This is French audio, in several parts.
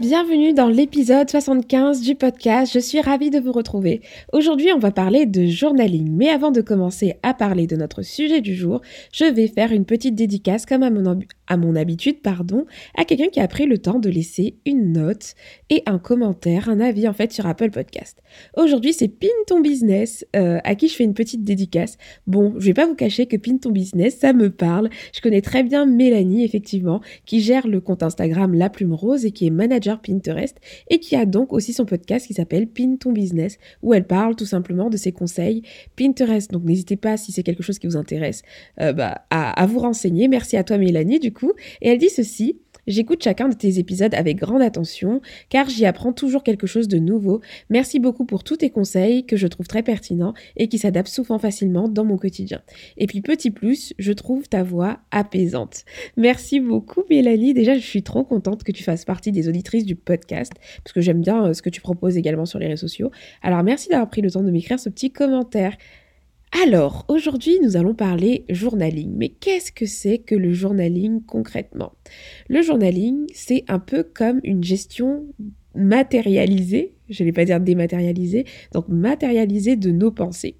Bienvenue dans l'épisode 75 du podcast, je suis ravie de vous retrouver. Aujourd'hui on va parler de journaling, mais avant de commencer à parler de notre sujet du jour, je vais faire une petite dédicace comme à mon, à mon habitude pardon, à quelqu'un qui a pris le temps de laisser une note et un commentaire, un avis en fait sur Apple Podcast. Aujourd'hui c'est Pin ton business euh, à qui je fais une petite dédicace. Bon, je vais pas vous cacher que Pin ton business ça me parle, je connais très bien Mélanie effectivement qui gère le compte Instagram La Plume Rose et qui est manager Pinterest et qui a donc aussi son podcast qui s'appelle Pin ton business où elle parle tout simplement de ses conseils Pinterest. Donc n'hésitez pas si c'est quelque chose qui vous intéresse euh, bah, à, vous renseigner. Merci à toi Mélanie Et elle dit ceci. J'écoute chacun de tes épisodes avec grande attention car j'y apprends toujours quelque chose de nouveau. Merci beaucoup pour tous tes conseils que je trouve très pertinents et qui s'adaptent souvent facilement dans mon quotidien. Et puis petit plus, je trouve ta voix apaisante. Merci beaucoup Mélanie. Déjà, je suis trop contente que tu fasses partie des auditrices du podcast parce que j'aime bien euh, ce que tu proposes également sur les réseaux sociaux. Alors merci d'avoir pris le temps de m'écrire ce petit commentaire. Alors, aujourd'hui, nous allons parler journaling. Mais qu'est-ce que c'est que le journaling concrètement? Le journaling, c'est un peu comme une gestion matérialisée, je ne vais pas dire dématérialisée, donc matérialisée de nos pensées.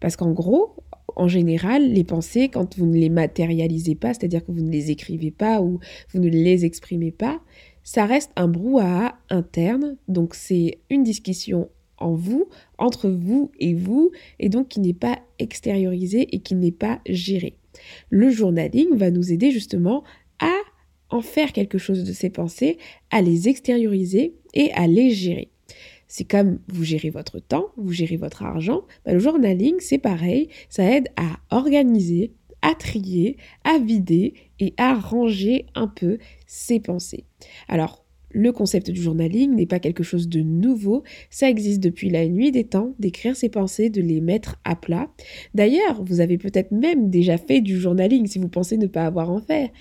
Parce qu'en gros, en général, les pensées, quand vous ne les matérialisez pas, c'est-à-dire que vous ne les écrivez pas ou vous ne les exprimez pas, ça reste un brouhaha interne, donc c'est une discussion en vous, entre vous et vous, et donc qui n'est pas extériorisé et qui n'est pas géré. Le journaling va nous aider justement à en faire quelque chose de ces pensées, à les extérioriser et à les gérer. C'est comme vous gérez votre temps, vous gérez votre argent. Bah, le journaling, c'est pareil, ça aide à organiser, à trier, à vider et à ranger un peu ses pensées. Alors, le concept du journaling n'est pas quelque chose de nouveau, ça existe depuis la nuit des temps, d'écrire ses pensées, de les mettre à plat. D'ailleurs, vous avez peut-être même déjà fait du journaling si vous pensez ne pas avoir en fait.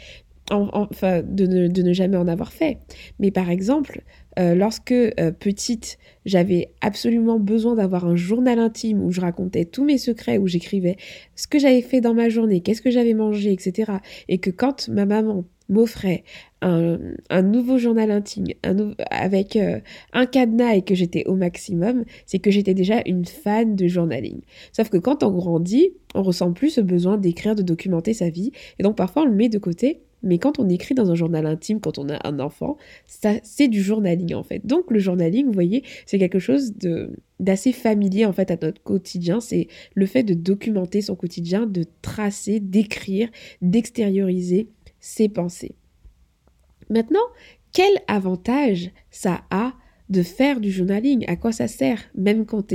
enfin, de ne, jamais en avoir fait. Mais par exemple, euh, lorsque euh, petite, j'avais absolument besoin d'avoir un journal intime où je racontais tous mes secrets, où j'écrivais ce que j'avais fait dans ma journée, qu'est-ce que j'avais mangé, etc. Et que quand ma maman m'offrait un, nouveau journal intime avec euh, un cadenas et que j'étais au maximum, c'est que j'étais déjà une fan de journaling. Sauf que quand on grandit, on ressent plus ce besoin d'écrire, de documenter sa vie, et donc parfois on le met de côté. Mais quand on écrit dans un journal intime, quand on a un enfant, ça c'est du journaling en fait. Donc le journaling, vous voyez, c'est quelque chose de d'assez familier en fait à notre quotidien. C'est le fait de documenter son quotidien, de tracer, d'écrire, d'extérioriser ses pensées. Maintenant, quel avantage ça a de faire du journaling? À quoi ça sert, même quand,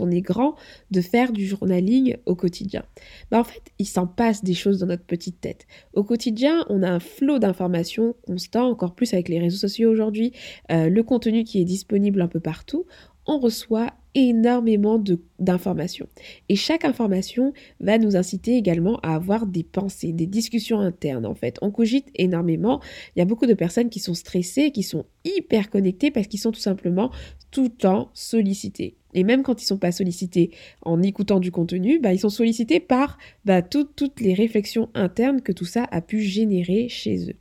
on est grand, de faire du journaling au quotidien? Bah En fait, il s'en passe des choses dans notre petite tête. Au quotidien, on a un flot d'informations constant, encore plus avec les réseaux sociaux aujourd'hui, euh, le contenu qui est disponible un peu partout on reçoit énormément d'informations. Et chaque information va nous inciter également à avoir des pensées, des discussions internes en fait. On cogite énormément. Il y a beaucoup de personnes qui sont stressées, qui sont hyper connectées parce qu'ils sont tout simplement tout le temps sollicités. Et même quand ils sont pas sollicités en écoutant du contenu, bah, ils sont sollicités par bah, toutes les réflexions internes que tout ça a pu générer chez eux.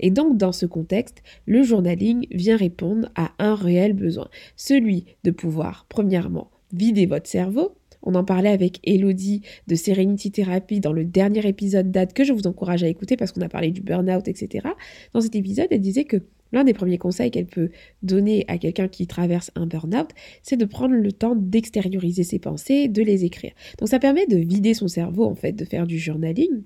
Et donc dans ce contexte, le journaling vient répondre à un réel besoin, celui de pouvoir, premièrement, vider votre cerveau, on en parlait avec Elodie de Serenity Therapy dans le dernier épisode date que je vous encourage à écouter parce qu'on a parlé du burn-out, etc. Dans cet épisode, elle disait que L'un des premiers conseils qu'elle peut donner à quelqu'un qui traverse un burn-out, c'est de prendre le temps d'extérioriser ses pensées, de les écrire. Donc ça permet de vider son cerveau en fait, de faire du journaling.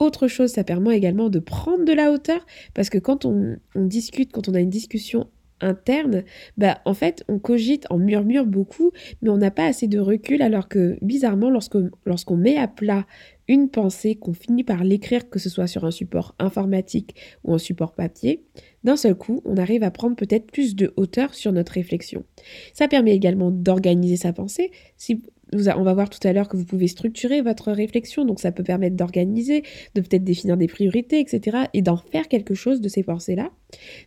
Autre chose, ça permet également de prendre de la hauteur parce que quand on, discute, quand on a une discussion interne, bah en fait on cogite, on murmure beaucoup, mais on n'a pas assez de recul alors que bizarrement lorsqu'on met à plat une pensée, qu'on finit par l'écrire, que ce soit sur un support informatique ou un support papier, d'un seul coup, on arrive à prendre peut-être plus de hauteur sur notre réflexion. Ça permet également d'organiser sa pensée. On va voir tout à l'heure que vous pouvez structurer votre réflexion, donc ça peut permettre d'organiser, de peut-être définir des priorités, etc., et d'en faire quelque chose de ces pensées-là.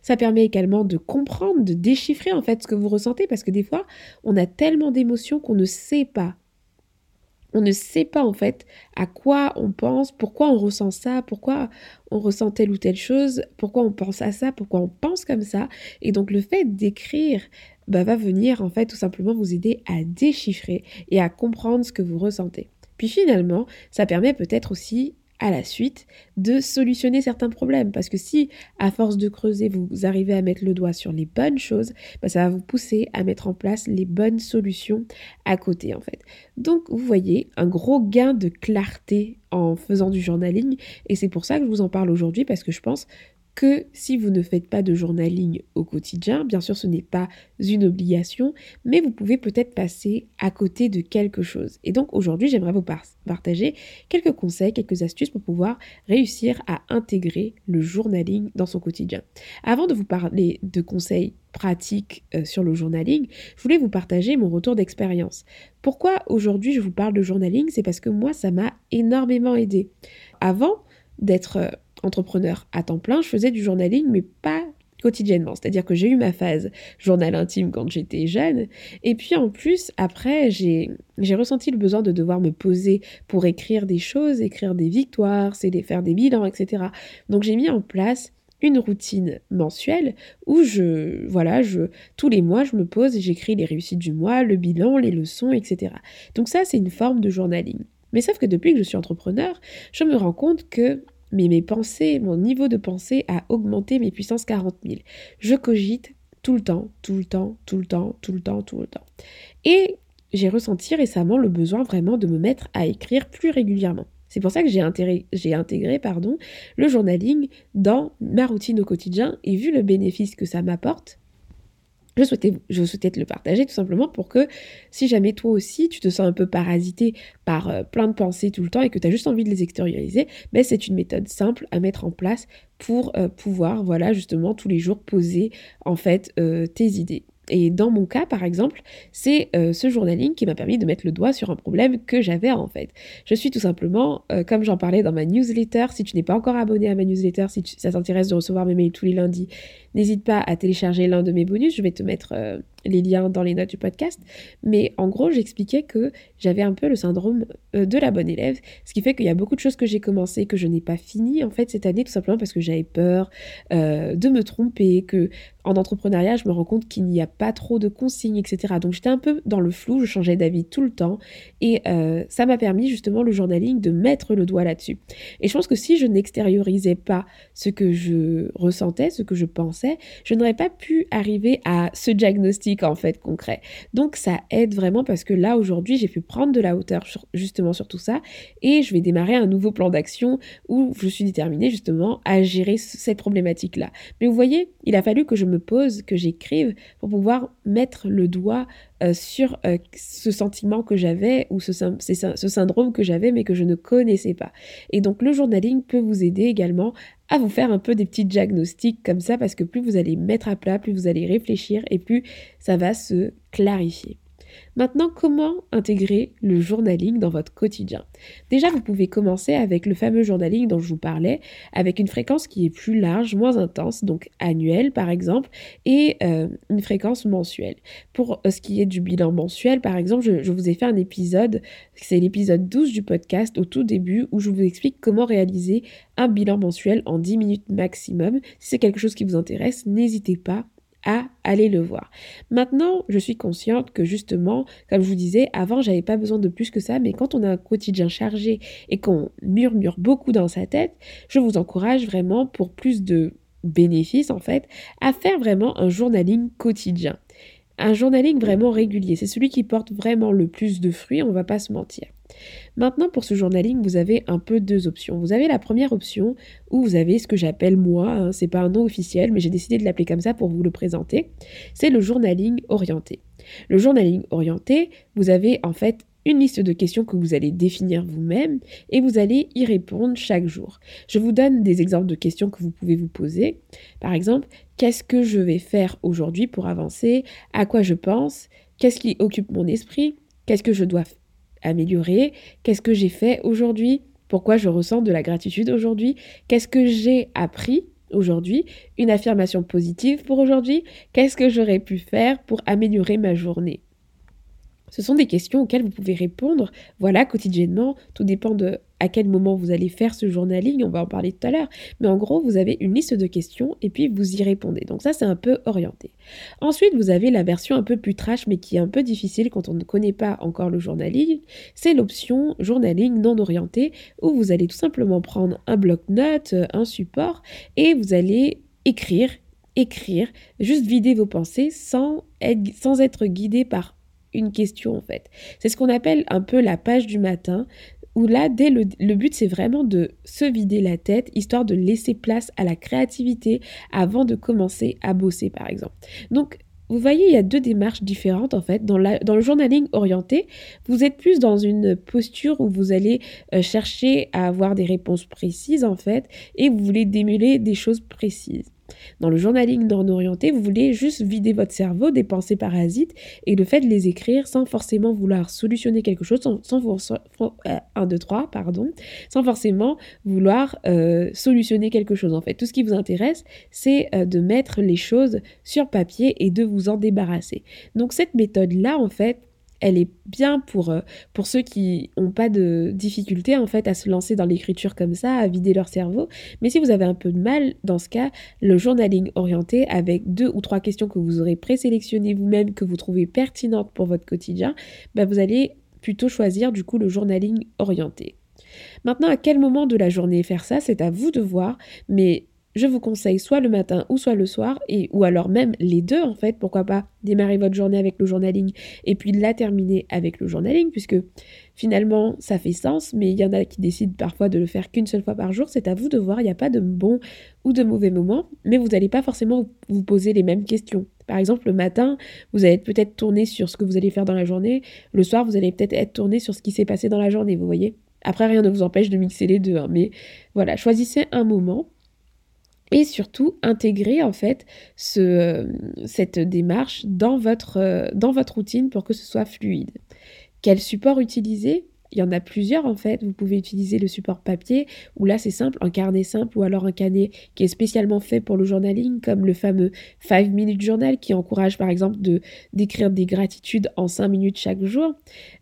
Ça permet également de comprendre, de déchiffrer en fait ce que vous ressentez, parce que des fois, on a tellement d'émotions qu'on ne sait pas on ne sait pas en fait à quoi on pense, pourquoi on ressent ça, pourquoi on ressent telle ou telle chose, pourquoi on pense à ça, pourquoi on pense comme ça. Et donc le fait d'écrire bah, va venir en fait tout simplement vous aider à déchiffrer et à comprendre ce que vous ressentez. Puis finalement, ça permet peut-être aussi à la suite de solutionner certains problèmes. Parce que si, à force de creuser, vous arrivez à mettre le doigt sur les bonnes choses, bah, ça va vous pousser à mettre en place les bonnes solutions à côté, en fait. Donc, vous voyez, un gros gain de clarté en faisant du journaling. Et c'est pour ça que je vous en parle aujourd'hui, parce que je pense que si vous ne faites pas de journaling au quotidien, bien sûr ce n'est pas une obligation, mais vous pouvez peut-être passer à côté de quelque chose. Et donc aujourd'hui j'aimerais vous partager quelques conseils, quelques astuces pour pouvoir réussir à intégrer le journaling dans son quotidien. Avant de vous parler de conseils pratiques euh, sur le journaling, je voulais vous partager mon retour d'expérience. Pourquoi aujourd'hui je vous parle de journaling C'est parce que moi ça m'a énormément aidé. Avant d'être euh, entrepreneur à temps plein, je faisais du journaling, mais pas quotidiennement. C'est-à-dire que j'ai eu ma phase journal intime quand j'étais jeune. Et puis en plus, après, j'ai ressenti le besoin de devoir me poser pour écrire des choses, écrire des victoires, faire des bilans, etc. Donc j'ai mis en place une routine mensuelle où je, voilà, je, tous les mois, je me pose et j'écris les réussites du mois, le bilan, les leçons, etc. Donc ça, c'est une forme de journaling. Mais sauf que depuis que je suis entrepreneur, je me rends compte que mais mes pensées, mon niveau de pensée a augmenté mes puissances 40 000. Je cogite tout le temps, tout le temps, tout le temps, tout le temps, tout le temps. Et j'ai ressenti récemment le besoin vraiment de me mettre à écrire plus régulièrement. C'est pour ça que j'ai intégré, pardon, le journaling dans ma routine au quotidien et vu le bénéfice que ça m'apporte, je souhaitais, te le partager tout simplement pour que si jamais toi aussi tu te sens un peu parasité par euh, plein de pensées tout le temps et que tu as juste envie de les extérioriser, ben c'est une méthode simple à mettre en place pour euh, pouvoir voilà justement tous les jours poser en fait euh, tes idées. Et dans mon cas, par exemple, c'est ce journaling qui m'a permis de mettre le doigt sur un problème que j'avais en fait. Je suis tout simplement, comme j'en parlais dans ma newsletter, si tu n'es pas encore abonné à ma newsletter, si ça t'intéresse de recevoir mes mails tous les lundis, n'hésite pas à télécharger l'un de mes bonus. Je vais te mettre euh, les liens dans les notes du podcast. Mais en gros, j'expliquais que j'avais un peu le syndrome de la bonne élève, ce qui fait qu'il y a beaucoup de choses que j'ai commencé que je n'ai pas fini en fait cette année, tout simplement parce que j'avais peur de me tromper, que en entrepreneuriat, je me rends compte qu'il n'y a pas trop de consignes, etc. Donc j'étais un peu dans le flou, je changeais d'avis tout le temps. Et euh, ça m'a permis justement le journaling de mettre le doigt là-dessus. Et je pense que si je n'extériorisais pas ce que je ressentais, ce que je pensais, je n'aurais pas pu arriver à ce diagnostic en fait concret. Donc ça aide vraiment parce que là aujourd'hui j'ai pu prendre de la hauteur justement sur tout ça et je vais démarrer un nouveau plan d'action où je suis déterminée justement à gérer cette problématique-là. Mais vous voyez, il a fallu que je me pose, que j'écrive, pour pouvoir mettre le doigt euh, sur euh, ce sentiment que j'avais ou ce, ce syndrome que j'avais mais que je ne connaissais pas. Et donc le journaling peut vous aider également à vous faire un peu des petits diagnostics comme ça parce que plus vous allez mettre à plat, plus vous allez réfléchir et plus ça va se clarifier. Maintenant, comment intégrer le journaling dans votre quotidien? Déjà, vous pouvez commencer avec le fameux journaling dont je vous parlais, avec une fréquence qui est plus large, moins intense, donc annuelle par exemple, et euh, une fréquence mensuelle. Pour euh, ce qui est du bilan mensuel, par exemple, je, vous ai fait un épisode, c'est l'épisode 12 du podcast au tout début, où je vous explique comment réaliser un bilan mensuel en 10 minutes maximum. Si c'est quelque chose qui vous intéresse, n'hésitez pas à aller le voir. Maintenant, je suis consciente que justement, comme je vous disais, avant, j'avais pas besoin de plus que ça, mais quand on a un quotidien chargé et qu'on murmure beaucoup dans sa tête, je vous encourage vraiment pour plus de bénéfices en fait, à faire vraiment un journaling quotidien. Un journaling vraiment régulier, c'est celui qui porte vraiment le plus de fruits, on va pas se mentir. Maintenant, pour ce journaling, vous avez un peu deux options. Vous avez la première option où vous avez ce que j'appelle moi, hein, c'est pas un nom officiel, mais j'ai décidé de l'appeler comme ça pour vous le présenter. C'est le journaling orienté. Le journaling orienté, vous avez en fait une liste de questions que vous allez définir vous-même et vous allez y répondre chaque jour. Je vous donne des exemples de questions que vous pouvez vous poser. Par exemple, qu'est-ce que je vais faire aujourd'hui pour avancer? À quoi je pense? Qu'est-ce qui occupe mon esprit? Qu'est-ce que je dois améliorer Qu'est-ce que j'ai fait aujourd'hui? Pourquoi je ressens de la gratitude aujourd'hui? Qu'est-ce que j'ai appris aujourd'hui? Une affirmation positive pour aujourd'hui? Qu'est-ce que j'aurais pu faire pour améliorer ma journée? Ce sont des questions auxquelles vous pouvez répondre, voilà, quotidiennement. Tout dépend de à quel moment vous allez faire ce journaling, on va en parler tout à l'heure. Mais en gros, vous avez une liste de questions et puis vous y répondez. Donc ça, c'est un peu orienté. Ensuite, vous avez la version un peu plus trash, mais qui est un peu difficile quand on ne connaît pas encore le journaling. C'est l'option journaling non orienté, où vous allez tout simplement prendre un bloc-notes, un support, et vous allez écrire écrire, juste vider vos pensées sans être guidé par une question en fait. C'est ce qu'on appelle un peu la page du matin, où là, dès le, le but, c'est vraiment de se vider la tête, histoire de laisser place à la créativité avant de commencer à bosser, par exemple. Donc, vous voyez, il y a deux démarches différentes en fait. Dans, la, dans le journaling orienté, vous êtes plus dans une posture où vous allez euh, chercher à avoir des réponses précises en fait, et vous voulez démêler des choses précises. Dans le journaling non orienté, vous voulez juste vider votre cerveau des pensées parasites et le fait de les écrire sans forcément vouloir solutionner quelque chose, sans, sans, 1, 2, 3, pardon, sans forcément vouloir euh, solutionner quelque chose en fait. Tout ce qui vous intéresse, c'est euh, de mettre les choses sur papier et de vous en débarrasser. Donc cette méthode-là, en fait, elle est bien pour, euh, pour ceux qui n'ont pas de difficulté en fait à se lancer dans l'écriture comme ça, à vider leur cerveau. Mais si vous avez un peu de mal, dans ce cas, le journaling orienté avec deux ou trois questions que vous aurez présélectionnées vous-même, que vous trouvez pertinentes pour votre quotidien, bah vous allez plutôt choisir du coup le journaling orienté. Maintenant, à quel moment de la journée faire ça, c'est à vous de voir, mais je vous conseille soit le matin ou soit le soir, et, ou alors même les deux en fait, pourquoi pas démarrer votre journée avec le journaling et puis la terminer avec le journaling, puisque finalement ça fait sens, mais il y en a qui décident parfois de le faire qu'une seule fois par jour, c'est à vous de voir, il n'y a pas de bon ou de mauvais moment, mais vous n'allez pas forcément vous poser les mêmes questions. Par exemple, le matin, vous allez peut-être tourner sur ce que vous allez faire dans la journée, le soir, vous allez peut-être être tourné sur ce qui s'est passé dans la journée, vous voyez après, rien ne vous empêche de mixer les deux, hein, mais voilà, choisissez un moment et surtout intégrer en fait euh, cette démarche euh, dans votre routine pour que ce soit fluide. Quel support utiliser? Il y en a plusieurs en fait. Vous pouvez utiliser le support papier, ou là c'est simple, un carnet simple, ou alors un carnet qui est spécialement fait pour le journaling, comme le fameux 5 minutes journal qui encourage par exemple de d'écrire des gratitudes en 5 minutes chaque jour.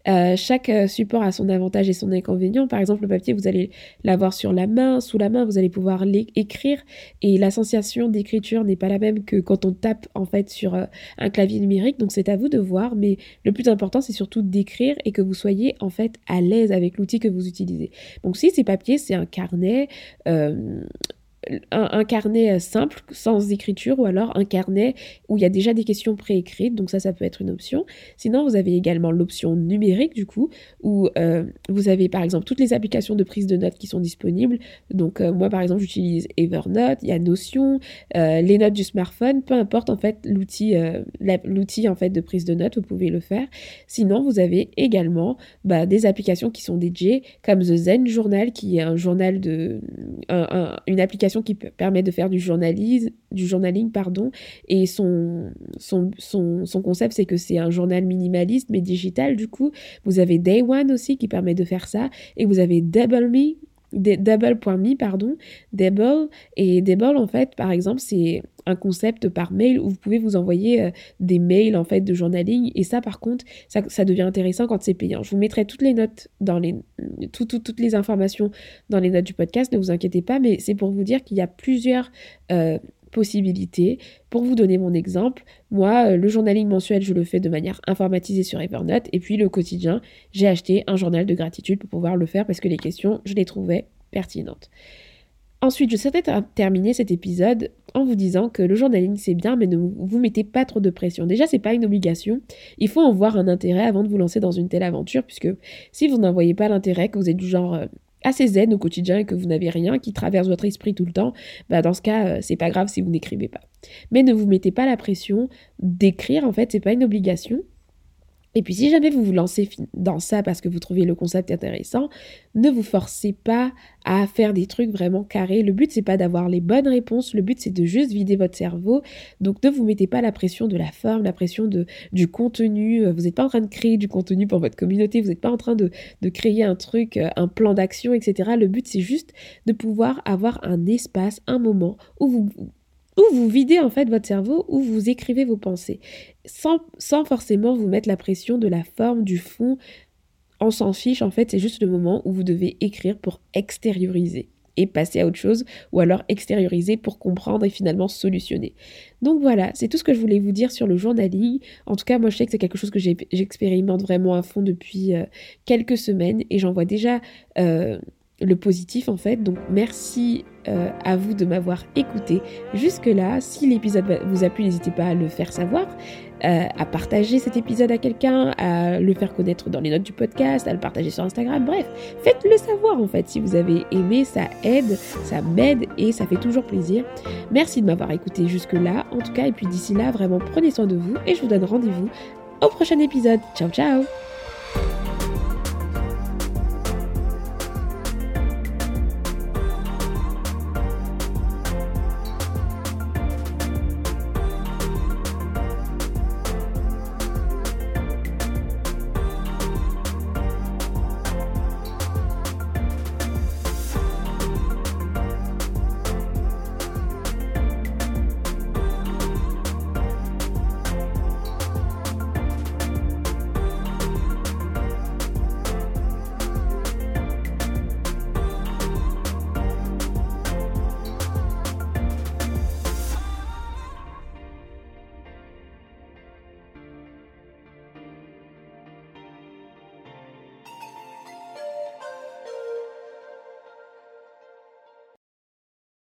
Euh, chaque euh, support a son avantage et son inconvénient. Par exemple, le papier, vous allez l'avoir sur la main, sous la main, vous allez pouvoir l'écrire, et la sensation d'écriture n'est pas la même que quand on tape en fait sur euh, un clavier numérique. Donc c'est à vous de voir, mais le plus important c'est surtout d'écrire et que vous soyez en fait à l'aise avec l'outil que vous utilisez. Donc si c'est papier, c'est un carnet, euh, un, carnet euh, simple, sans écriture, ou alors un carnet où il y a déjà des questions préécrites, donc ça, ça peut être une option. Sinon, vous avez également l'option numérique, du coup, où euh, vous avez par exemple toutes les applications de prise de notes qui sont disponibles. Donc moi, par exemple, j'utilise Evernote, il y a Notion, les notes du smartphone, peu importe en fait l'outil, l'outil en fait de prise de notes, vous pouvez le faire. Sinon, vous avez également bah, des applications qui sont dédiées, comme The Zen Journal, qui est un journal de, une application qui permet de faire du journalisme, du journaling, pardon, et son, son, son, son concept, c'est que c'est un journal minimaliste, mais digital, du coup. Vous avez Day One aussi qui permet de faire ça, et vous avez Double Me, Double.me, pardon, Double, et Double, en fait, par exemple, c'est un concept par mail où vous pouvez vous envoyer euh, des mails, en fait, de journaling, et ça, par contre, ça, ça devient intéressant quand c'est payant. Je vous mettrai toutes les notes dans les, toutes les informations dans les notes du podcast, ne vous inquiétez pas, mais c'est pour vous dire qu'il y a plusieurs euh, possibilités. Pour vous donner mon exemple, moi, euh, le journaling mensuel, je le fais de manière informatisée sur Evernote. Et puis le quotidien, j'ai acheté un journal de gratitude pour pouvoir le faire parce que les questions, je les trouvais pertinentes. Ensuite, je souhaitais terminer cet épisode en vous disant que le journaling c'est bien, mais ne vous mettez pas trop de pression. Déjà, c'est pas une obligation. Il faut en voir un intérêt avant de vous lancer dans une telle aventure, puisque si vous n'en voyez pas l'intérêt, que vous êtes du genre euh, assez zen au quotidien et que vous n'avez rien qui traverse votre esprit tout le temps, bah dans ce cas, euh, c'est pas grave si vous n'écrivez pas. Mais ne vous mettez pas la pression d'écrire, en fait, c'est pas une obligation. Et puis si jamais vous vous lancez dans ça parce que vous trouvez le concept intéressant, ne vous forcez pas à faire des trucs vraiment carrés. Le but c'est pas d'avoir les bonnes réponses, le but c'est de juste vider votre cerveau. Donc ne vous mettez pas la pression de la forme, la pression de, du contenu. Vous n'êtes pas en train de créer du contenu pour votre communauté, vous n'êtes pas en train de, de créer un truc, euh, un plan d'action, etc. Le but c'est juste de pouvoir avoir un espace, un moment où vous où vous videz en fait votre cerveau, où vous écrivez vos pensées, sans, sans forcément vous mettre la pression de la forme, du fond. On s'en fiche, en fait, c'est juste le moment où vous devez écrire pour extérioriser et passer à autre chose, ou alors extérioriser pour comprendre et finalement solutionner. Donc voilà, c'est tout ce que je voulais vous dire sur le journaling. En tout cas, moi je sais que c'est quelque chose que j'expérimente vraiment à fond depuis euh, quelques semaines et j'en vois déjà euh, le positif en fait. Donc merci euh, à vous de m'avoir écouté jusque-là. Si l'épisode vous a plu, n'hésitez pas à le faire savoir, euh, à partager cet épisode à quelqu'un, à le faire connaître dans les notes du podcast, à le partager sur Instagram. Bref, faites-le savoir en fait. Si vous avez aimé, ça aide, ça m'aide et ça fait toujours plaisir. Merci de m'avoir écouté jusque-là en tout cas. Et puis d'ici là, vraiment prenez soin de vous et je vous donne rendez-vous au prochain épisode. Ciao ciao